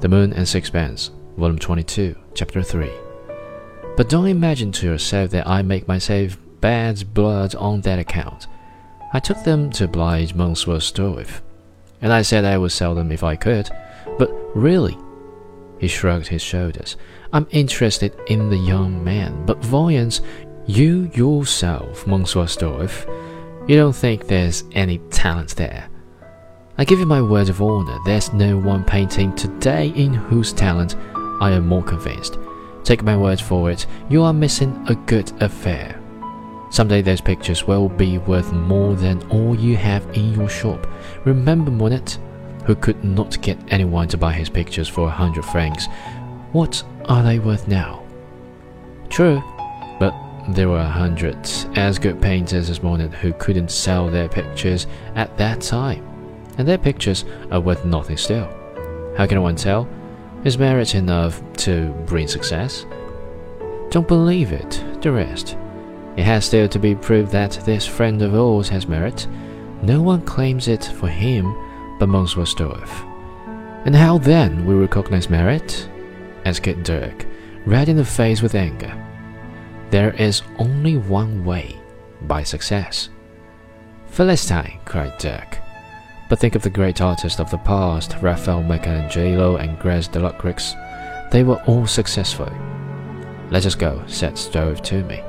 The Moon and Sixpence, Volume 22, Chapter 3. But don't imagine to yourself that I make myself bad blood on that account. I took them to oblige Monsieur Stroeve, and I said I would sell them if I could. But really, he shrugged his shoulders. I'm interested in the young man, but Voyons, you yourself, Monsieur Stroeve, you don't think there's any talent there. I give you my word of honor, there's no one painting today in whose talent I am more convinced. Take my word for it, you are missing a good affair. Someday those pictures will be worth more than all you have in your shop. Remember Monet, who could not get anyone to buy his pictures for a hundred francs. What are they worth now? True, but there were a hundred as good painters as Monet who couldn't sell their pictures at that time and their pictures are worth nothing still. How can one tell? Is merit enough to bring success? Don't believe it, du reste. It has still to be proved that this friend of ours has merit. No one claims it for him but Monsieur Stroeve. And how then we recognize merit? asked Dirk, red in the face with anger. There is only one way by success. Philistine, cried Dirk. But think of the great artists of the past, Raphael, Michelangelo, Ingres, Delacroix. They were all successful. Let us go, said Stroeve to me.